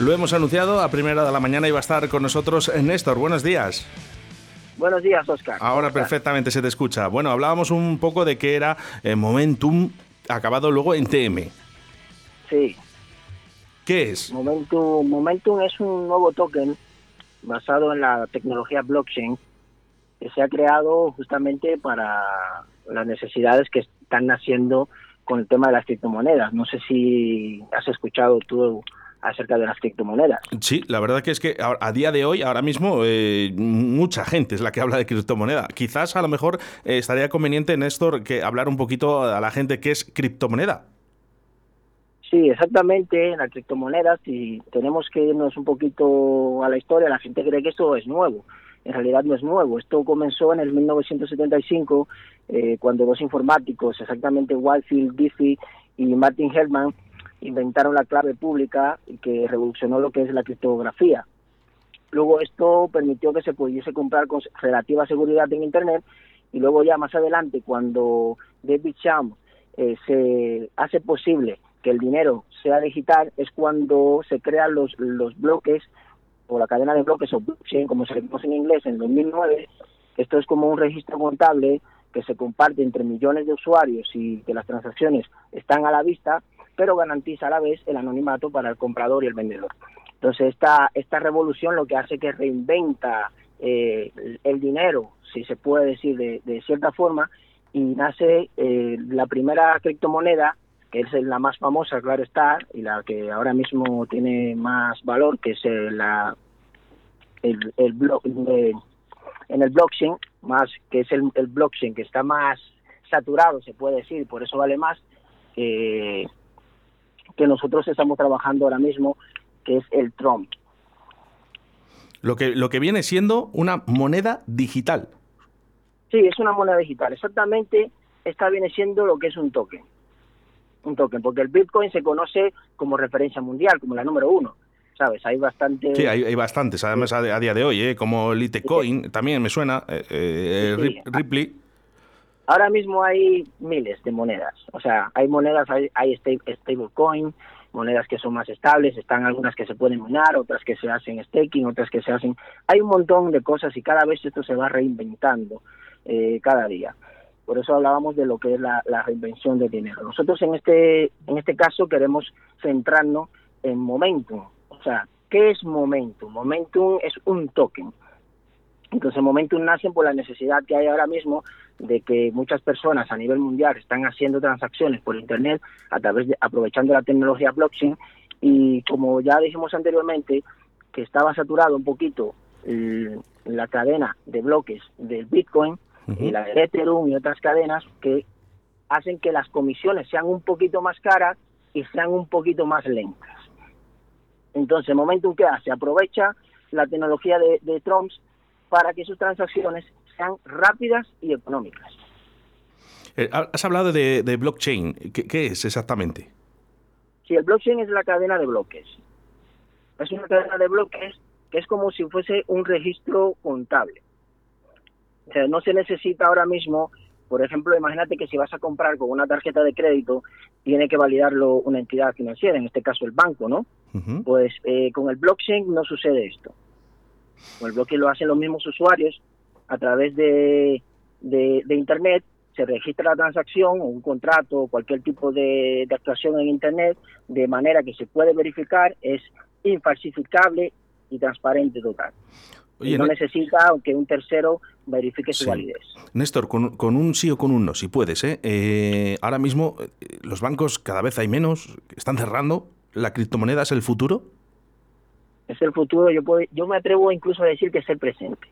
Lo hemos anunciado a primera de la mañana y va a estar con nosotros Néstor. Buenos días. Buenos días, Oscar. Ahora perfectamente se te escucha. Bueno, hablábamos un poco de que era eh, Momentum acabado luego en TM. Sí. ¿Qué es? Momentum, Momentum es un nuevo token basado en la tecnología blockchain que se ha creado justamente para las necesidades que están naciendo con el tema de las criptomonedas. No sé si has escuchado tú acerca de las criptomonedas. Sí, la verdad que es que a día de hoy, ahora mismo, eh, mucha gente es la que habla de criptomoneda. Quizás a lo mejor eh, estaría conveniente, Néstor, que hablar un poquito a la gente qué es criptomoneda. Sí, exactamente, las criptomonedas, y tenemos que irnos un poquito a la historia, la gente cree que esto es nuevo. En realidad no es nuevo. Esto comenzó en el 1975, eh, cuando dos informáticos, exactamente Whitefield Diffie y Martin Hellman, inventaron la clave pública y que revolucionó lo que es la criptografía. Luego esto permitió que se pudiese comprar con relativa seguridad en Internet y luego ya más adelante cuando David Cham eh, se hace posible que el dinero sea digital es cuando se crean los, los bloques o la cadena de bloques o blockchain como se le conoce en inglés en 2009. Esto es como un registro contable que se comparte entre millones de usuarios y que las transacciones están a la vista pero garantiza a la vez el anonimato para el comprador y el vendedor. Entonces, esta, esta revolución lo que hace que reinventa eh, el dinero, si se puede decir de, cierta forma, y nace eh, la primera criptomoneda, que es la más famosa, claro está, y la que ahora mismo tiene más valor, que es la, el, el en el blockchain, más que es el, el, blockchain que está más saturado, se puede decir, por eso vale más, eh, que nosotros estamos trabajando ahora mismo, que es el Trump. Lo que, lo que viene siendo una moneda digital. Sí, es una moneda digital. Exactamente, esta viene siendo lo que es un token. Un token, porque el Bitcoin se conoce como referencia mundial, como la número uno. ¿Sabes? Hay bastantes. Sí, hay, bastantes, además a, día de hoy, ¿eh? como Litecoin, también me suena, eh, eh Ripley. Ahora mismo hay miles de monedas, o sea, hay monedas, hay, hay stablecoin, monedas que son más estables, están algunas que se pueden minar, otras que se hacen staking, otras que se hacen... Hay un montón de cosas y cada vez esto se va reinventando eh, cada día. Por eso hablábamos de lo que es la, la, reinvención del dinero. Nosotros en este, en este caso queremos centrarnos en Momentum. O sea, ¿qué es Momentum? Momentum es un token. Entonces Momentum nace por la necesidad que hay ahora mismo de que muchas personas a nivel mundial están haciendo transacciones por Internet a través de, aprovechando la tecnología blockchain y como ya dijimos anteriormente, que estaba saturado un poquito la cadena de bloques del Bitcoin y la de Ethereum y otras cadenas que hacen que las comisiones sean un poquito más caras y sean un poquito más lentas. Entonces, Momentum, ¿qué hace? Aprovecha la tecnología de, de Trump para que sus transacciones sean rápidas y económicas. Eh, has hablado de, blockchain. ¿Qué, es exactamente? Sí, el blockchain es la cadena de bloques. Es una cadena de bloques que es como si fuese un registro contable. O sea, no se necesita ahora mismo, por ejemplo, imagínate que si vas a comprar con una tarjeta de crédito, tiene que validarlo una entidad financiera, en este caso el banco, ¿no? Pues eh, con el blockchain no sucede esto. Con el blockchain lo hacen los mismos usuarios a través de, de, Internet, se registra la transacción un contrato o cualquier tipo de, actuación en Internet, de manera que se puede verificar, es infalsificable y transparente total. no necesita que un tercero verifique su validez. Néstor, con, con, un sí o con un no, si puedes. ¿eh? Eh, ahora mismo eh, los bancos cada vez hay menos, están cerrando. ¿La criptomoneda es el futuro? Es el futuro, yo, puedo, yo me atrevo incluso a decir que es el presente.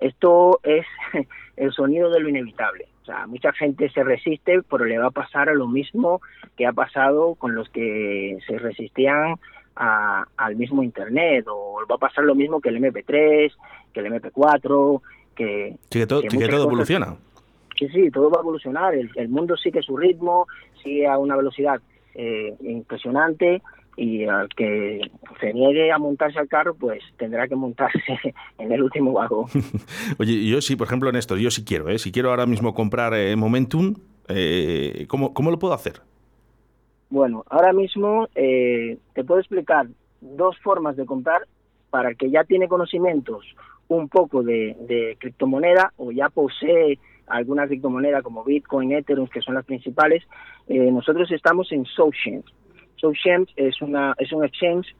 Esto es el sonido de lo inevitable. O sea, mucha gente se resiste, pero le va a pasar a lo mismo que ha pasado con los que se resistían al mismo Internet, o va a pasar lo mismo que el MP3, que el MP4, que... que todo, evoluciona. Sí, sí, todo va a evolucionar. El, mundo sigue su ritmo, sigue a una velocidad eh, impresionante y al que se niegue a montarse al carro, pues tendrá que montarse en el último vagón. Oye, yo sí, por ejemplo, Néstor, yo sí quiero, ¿eh? si quiero ahora mismo comprar eh, Momentum, eh, ¿cómo, lo puedo hacer? Bueno, ahora mismo eh, te puedo explicar dos formas de comprar para el que ya tiene conocimientos un poco de, criptomoneda o ya posee alguna criptomoneda como Bitcoin, Ethereum, que son las principales, eh, nosotros estamos en SoulChain. SoulChain es, una, es un exchange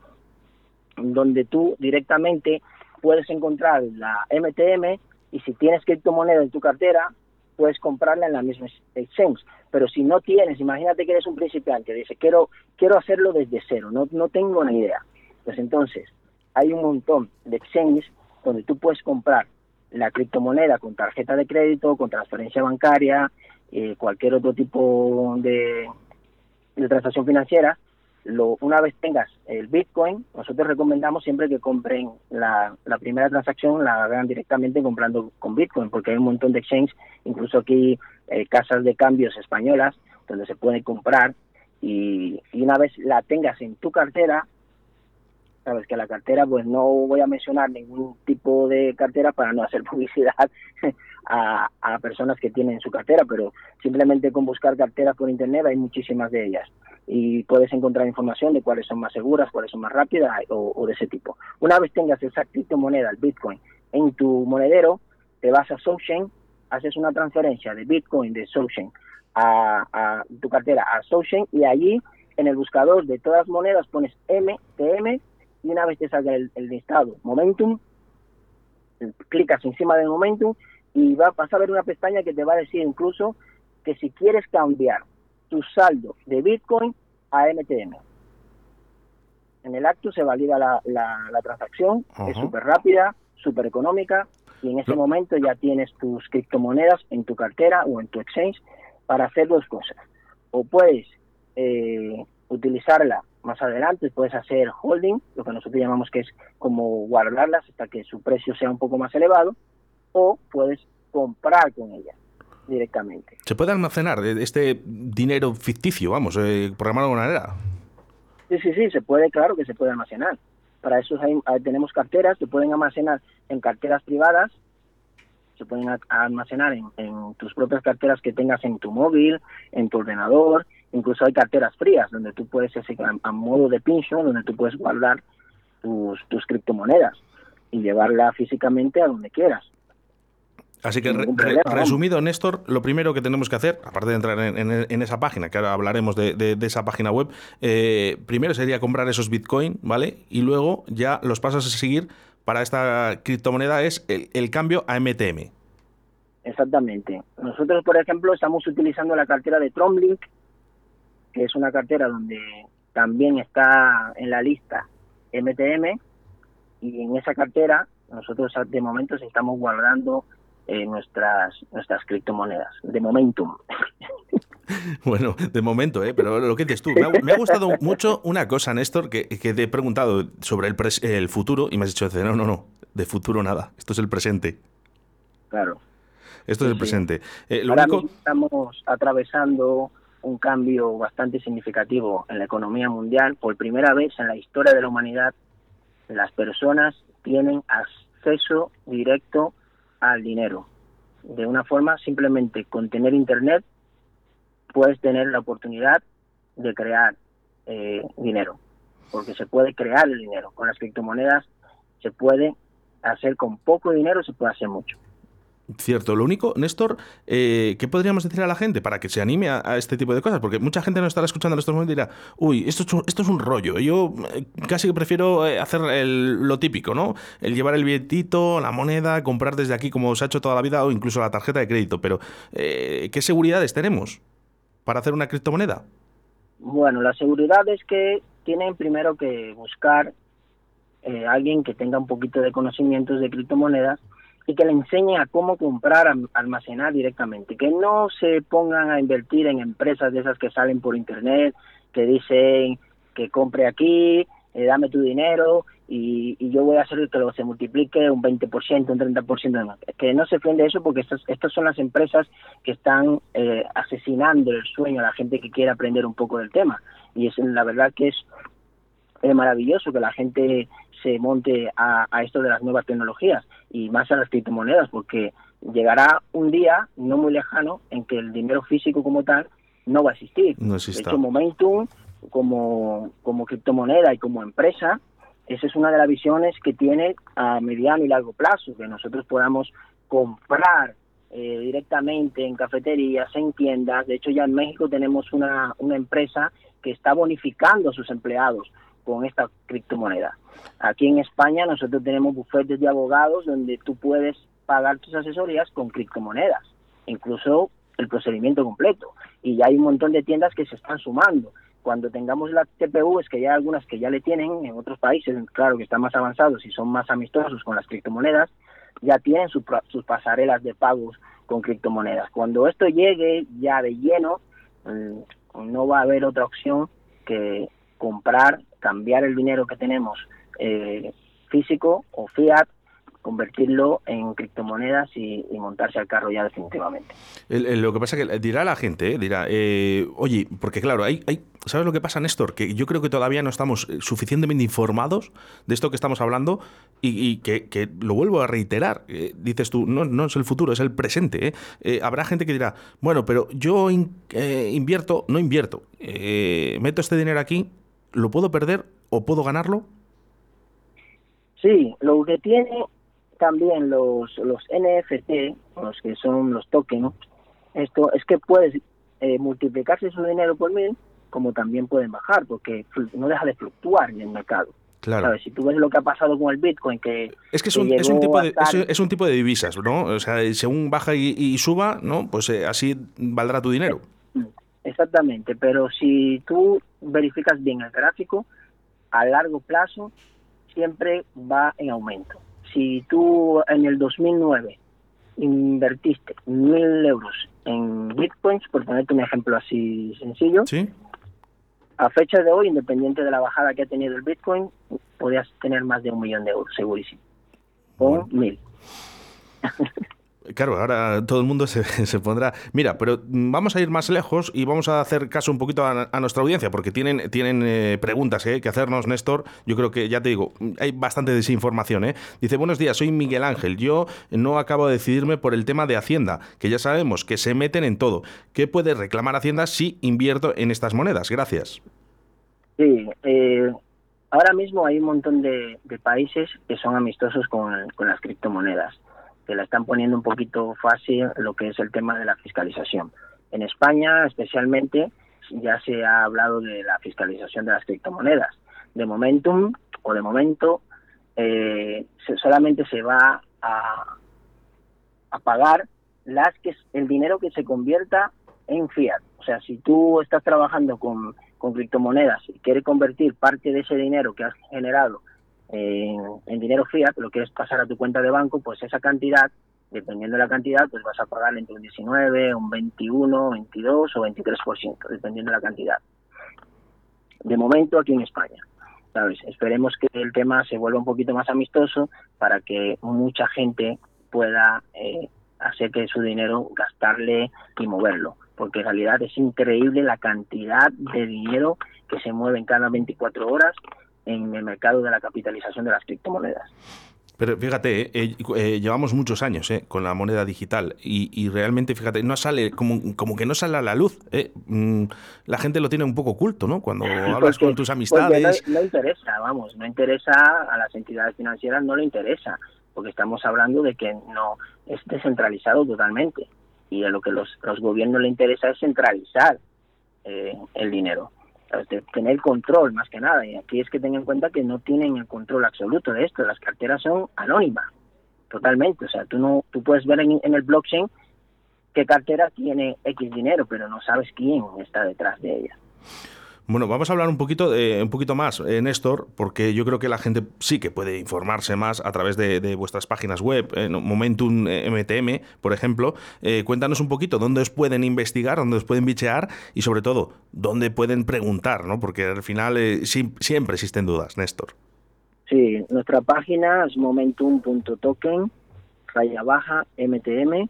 donde tú directamente puedes encontrar la MTM y si tienes criptomoneda en tu cartera, puedes comprarla en la misma exchange. Pero si no tienes, imagínate que eres un principiante, dice, quiero, quiero hacerlo desde cero, no, no tengo ni idea. Pues entonces, hay un montón de exchanges donde tú puedes comprar la criptomoneda con tarjeta de crédito, con transferencia bancaria, eh, cualquier otro tipo de transacción financiera, lo, una vez tengas el Bitcoin, nosotros recomendamos siempre que compren la, primera transacción, la hagan directamente comprando con Bitcoin, porque hay un montón de exchanges, incluso aquí eh, casas de cambios españolas, donde se puede comprar y, y, una vez la tengas en tu cartera, sabes que la cartera, pues no voy a mencionar ningún tipo de cartera para no hacer publicidad a, a personas que tienen su cartera, pero simplemente con buscar carteras por internet hay muchísimas de ellas y puedes encontrar información de cuáles son más seguras, cuáles son más rápidas o, de ese tipo. Una vez tengas esa criptomoneda, el Bitcoin, en tu monedero, te vas a SoulChain, haces una transferencia de Bitcoin de SoulChain a, tu cartera a SoulChain y allí en el buscador de todas las monedas pones MTM y una vez te salga el, listado Momentum, clicas encima del Momentum y va, vas a ver una pestaña que te va a decir incluso que si quieres cambiar tu saldo de Bitcoin a MTM. En el acto se valida la, la, transacción, es súper rápida, súper económica y en ese momento ya tienes tus criptomonedas en tu cartera o en tu exchange para hacer dos cosas. O puedes eh, utilizarla más adelante, puedes hacer holding, lo que nosotros llamamos que es como guardarlas hasta que su precio sea un poco más elevado, o puedes comprar con ella directamente. ¿Se puede almacenar este dinero ficticio, vamos, eh, programado de alguna manera? Sí, sí, sí, se puede, claro que se puede almacenar. Para eso tenemos carteras que pueden almacenar en carteras privadas, se pueden almacenar en, tus propias carteras que tengas en tu móvil, en tu ordenador, incluso hay carteras frías donde tú puedes, a, modo de pincho, donde tú puedes guardar tus, tus criptomonedas y llevarla físicamente a donde quieras. Así que, resumido, Néstor, lo primero que tenemos que hacer, aparte de entrar en, esa página, que ahora hablaremos de, esa página web, eh, primero sería comprar esos Bitcoin, ¿vale? Y luego ya los pasos a seguir para esta criptomoneda es el, cambio a MTM. Exactamente. Nosotros, por ejemplo, estamos utilizando la cartera de Tromlink, que es una cartera donde también está en la lista MTM, y en esa cartera nosotros de momento estamos guardando eh, nuestras, nuestras criptomonedas, de momentum. Bueno, de momento, ¿eh? pero lo que dices tú, me ha, gustado mucho una cosa, Néstor, que, que, te he preguntado sobre el, el futuro y me has dicho, no, no, no, de futuro nada, esto es el presente. Claro. Esto es el presente. Eh, Ahora estamos atravesando un cambio bastante significativo en la economía mundial. Por primera vez en la historia de la humanidad, las personas tienen acceso directo al dinero. De una forma, simplemente con tener Internet, puedes tener la oportunidad de crear eh, dinero, porque se puede crear el dinero. Con las criptomonedas se puede hacer con poco dinero, se puede hacer mucho. Cierto, lo único, Néstor, eh, ¿qué podríamos decir a la gente para que se anime a, este tipo de cosas? Porque mucha gente nos estará escuchando en estos momentos y dirá, uy, esto es un, esto es un rollo, yo eh, casi que prefiero eh, hacer lo típico, ¿no? El llevar el billetito, la moneda, comprar desde aquí como se ha hecho toda la vida o incluso la tarjeta de crédito, pero ¿qué seguridades tenemos para hacer una criptomoneda? Bueno, la seguridad es que tienen primero que buscar alguien que tenga un poquito de conocimientos de criptomonedas y que le enseñen a cómo comprar, almacenar directamente, que no se pongan a invertir en empresas de esas que salen por internet, que dicen que compre aquí, eh, dame tu dinero y, yo voy a hacer que lo se multiplique un 20%, un 30% de más. Que no se fíen de eso porque estas, estas son las empresas que están eh, asesinando el sueño a la gente que quiere aprender un poco del tema. Y es la verdad que es, es maravilloso que la gente se monte a, esto de las nuevas tecnologías y más a las criptomonedas, porque llegará un día no muy lejano en que el dinero físico como tal no va a existir. No de hecho, Momentum como, como criptomoneda y como empresa esa es una de las visiones que tiene a mediano y largo plazo, que nosotros podamos comprar eh, directamente en cafeterías, en tiendas. De hecho, ya en México tenemos una, una empresa que está bonificando a sus empleados con esta criptomoneda. Aquí en España nosotros tenemos bufetes de abogados donde tú puedes pagar tus asesorías con criptomonedas, incluso el procedimiento completo. Y ya hay un montón de tiendas que se están sumando. Cuando tengamos la TPU, es que ya hay algunas que ya le tienen en otros países, claro que están más avanzados y son más amistosos con las criptomonedas, ya tienen sus pasarelas de pagos con criptomonedas. Cuando esto llegue ya de lleno, mm, no va a haber otra opción que comprar, cambiar el dinero que tenemos eh, físico o fiat convertirlo en criptomonedas y, montarse al carro ya definitivamente. lo que pasa que dirá la gente, ¿eh? dirá, eh, oye, porque claro, hay, hay, ¿sabes lo que pasa, Néstor? Que yo creo que todavía no estamos eh, suficientemente informados de esto que estamos hablando y, que, lo vuelvo a reiterar. dices tú, no, no es el futuro, es el presente. habrá gente que dirá, bueno, pero yo invierto, no invierto, meto este dinero aquí, ¿lo puedo perder o puedo ganarlo? Sí, lo que tiene también los, los NFT, los que son los tokens, esto es que puedes eh, multiplicarse su dinero por mil, como también pueden bajar, porque no deja de fluctuar en el mercado. Claro. Si tú ves lo que ha pasado con el Bitcoin, que... Es que es un, es un, tipo, de, es, un tipo de divisas, ¿no? O sea, según baja y, suba, ¿no? Pues eh, así valdrá tu dinero. Exactamente, pero si tú verificas bien el gráfico, a largo plazo siempre va en aumento si tú en el 2009 invertiste mil euros en bitcoins, por ponerte un ejemplo así sencillo, a fecha de hoy, independiente de la bajada que ha tenido el bitcoin, podías tener más de un millón de euros, segurísimo. O mil. Claro, ahora todo el mundo se, pondrá. Mira, pero vamos a ir más lejos y vamos a hacer caso un poquito a, nuestra audiencia, porque tienen, tienen eh, preguntas eh, que hacernos, Néstor. Yo creo que, ya te digo, hay bastante desinformación. Eh. Dice: Buenos días, soy Miguel Ángel. Yo no acabo de decidirme por el tema de Hacienda, que ya sabemos que se meten en todo. ¿Qué puede reclamar Hacienda si invierto en estas monedas? Gracias. Sí, ahora mismo hay un montón de, países que son amistosos con las criptomonedas que la están poniendo un poquito fácil lo que es el tema de la fiscalización. En España, especialmente, ya se ha hablado de la fiscalización de las criptomonedas. De momentum o de momento, eh, solamente se va a, pagar las que el dinero que se convierta en fiat. O sea, si tú estás trabajando con, con criptomonedas y quieres convertir parte de ese dinero que has generado en, dinero fiat, lo quieres pasar a tu cuenta de banco, pues esa cantidad, dependiendo de la cantidad, pues vas a pagar entre un 19, un 21, 22 o 23%, dependiendo de la cantidad. De momento aquí en España. ¿sabes? Esperemos que el tema se vuelva un poquito más amistoso para que mucha gente pueda eh, hacer que su dinero gastarle y moverlo, porque en realidad es increíble la cantidad de dinero que se mueve en cada 24 horas en el mercado de la capitalización de las criptomonedas. Pero fíjate, eh, eh, eh, llevamos muchos años con la moneda digital y, realmente, fíjate, no sale como, como que no sale a la luz. Mm, la gente lo tiene un poco oculto, ¿no? Cuando hablas con tus amistades. No, interesa, vamos, no interesa a las entidades financieras, no le interesa, porque estamos hablando de que no es descentralizado totalmente y a lo que los, los gobiernos le interesa es centralizar el dinero tener control más que nada. Y aquí es que tengan en cuenta que no tienen el control absoluto de esto. Las carteras son anónimas, totalmente. O sea, tú no, tú puedes ver en, en el blockchain qué cartera tiene X dinero, pero no sabes quién está detrás de ella. Bueno, vamos a hablar un poquito, un poquito más, eh, Néstor, porque yo creo que la gente sí que puede informarse más a través de, vuestras páginas web, eh, Momentum MTM, eh, por ejemplo. cuéntanos un poquito dónde os pueden investigar, dónde os pueden bichear y sobre todo dónde pueden preguntar, ¿no? Porque al final siempre existen dudas, Néstor. Sí, nuestra página es momentum.token, raya baja, MTM.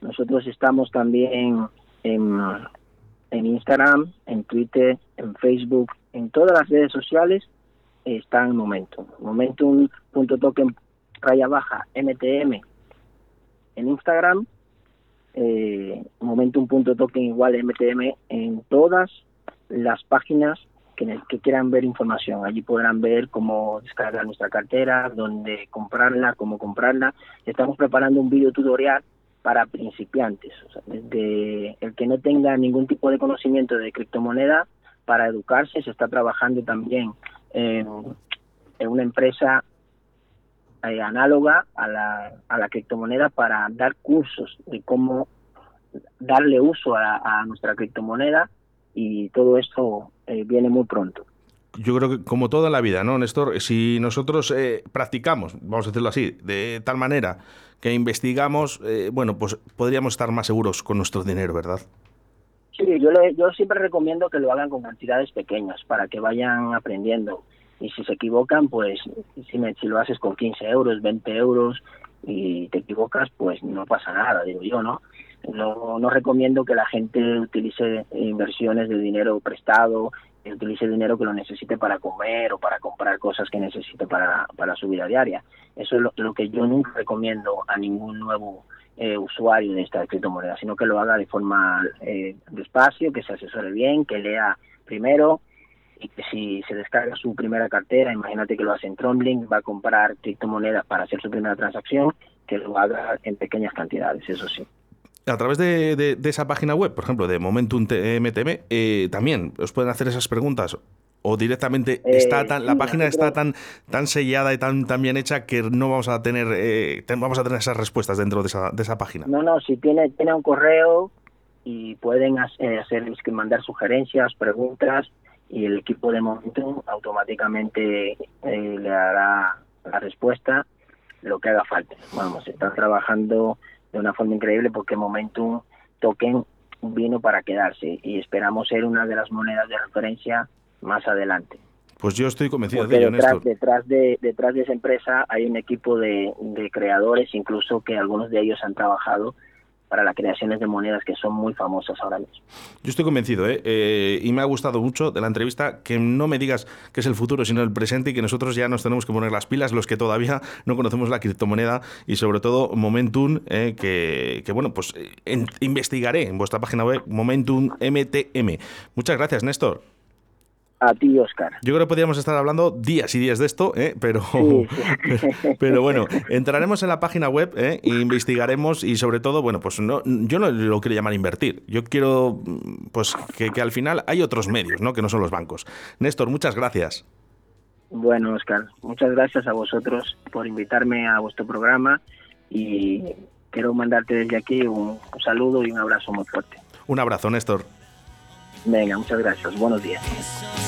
Nosotros estamos también en en Instagram, en Twitter, en Facebook, en todas las redes sociales está en Momentum. Momentum.token raya baja MTM en Instagram, eh, Momentum.token igual MTM en todas las páginas que, que, quieran ver información. Allí podrán ver cómo descargar nuestra cartera, dónde comprarla, cómo comprarla. Estamos preparando un video tutorial para principiantes, desde el que no tenga ningún tipo de conocimiento de criptomoneda para educarse. Se está trabajando también en, en una empresa eh, análoga a la, a la criptomoneda para dar cursos de cómo darle uso a, a nuestra criptomoneda y todo esto eh, viene muy pronto. Yo creo que como toda la vida, ¿no, Néstor? Si nosotros eh, practicamos, vamos a decirlo así, de tal manera que investigamos, eh, bueno, pues podríamos estar más seguros con nuestro dinero, ¿verdad? Sí, yo, le, yo siempre recomiendo que lo hagan con cantidades pequeñas para que vayan aprendiendo. Y si se equivocan, pues si, me, si lo haces con 15 euros, 20 euros y te equivocas, pues no pasa nada, digo yo, ¿no? No, no recomiendo que la gente utilice inversiones de dinero prestado, que utilice dinero que lo necesite para comer o para comprar cosas que necesite para, para su vida diaria. Eso es lo, lo que yo nunca recomiendo a ningún nuevo eh, usuario de esta criptomoneda, sino que lo haga de forma eh, despacio, que se asesore bien, que lea primero y que si se descarga su primera cartera, imagínate que lo hace en Tromblink, va a comprar criptomonedas para hacer su primera transacción, que lo haga en pequeñas cantidades, eso sí a través de, de, de, esa página web, por ejemplo, de Momentum MTM, eh, también os pueden hacer esas preguntas o directamente eh, está tan, la página está tan tan sellada y tan, tan bien hecha que no vamos a tener eh, vamos a tener esas respuestas dentro de esa, de esa página. No, no, si tiene tiene un correo y pueden hacer, hacer mandar sugerencias, preguntas y el equipo de Momentum automáticamente eh, le hará la respuesta lo que haga falta. Vamos, están trabajando de una forma increíble porque Momentum Token vino para quedarse y esperamos ser una de las monedas de referencia más adelante. Pues yo estoy convencido porque de ello, detrás, Néstor. Detrás de, detrás de esa empresa hay un equipo de, de creadores, incluso que algunos de ellos han trabajado para las creaciones de monedas que son muy famosas ahora mismo. Yo estoy convencido, ¿eh? ¿eh? y me ha gustado mucho de la entrevista que no me digas que es el futuro, sino el presente y que nosotros ya nos tenemos que poner las pilas, los que todavía no conocemos la criptomoneda y sobre todo Momentum, ¿eh? que, bueno, pues en, investigaré en vuestra página web Momentum MTM. Muchas gracias, Néstor. A ti, Oscar. Yo creo que podríamos estar hablando días y días de esto, ¿eh? pero, sí, sí. pero bueno, entraremos en la página web ¿eh? e investigaremos y sobre todo, bueno, pues no, yo no lo quiero llamar invertir. Yo quiero pues que, que al final hay otros medios, ¿no? Que no son los bancos. Néstor, muchas gracias. Bueno, Oscar, muchas gracias a vosotros por invitarme a vuestro programa y quiero mandarte desde aquí un, un saludo y un abrazo muy fuerte. Un abrazo, Néstor. Venga, muchas gracias. Buenos días.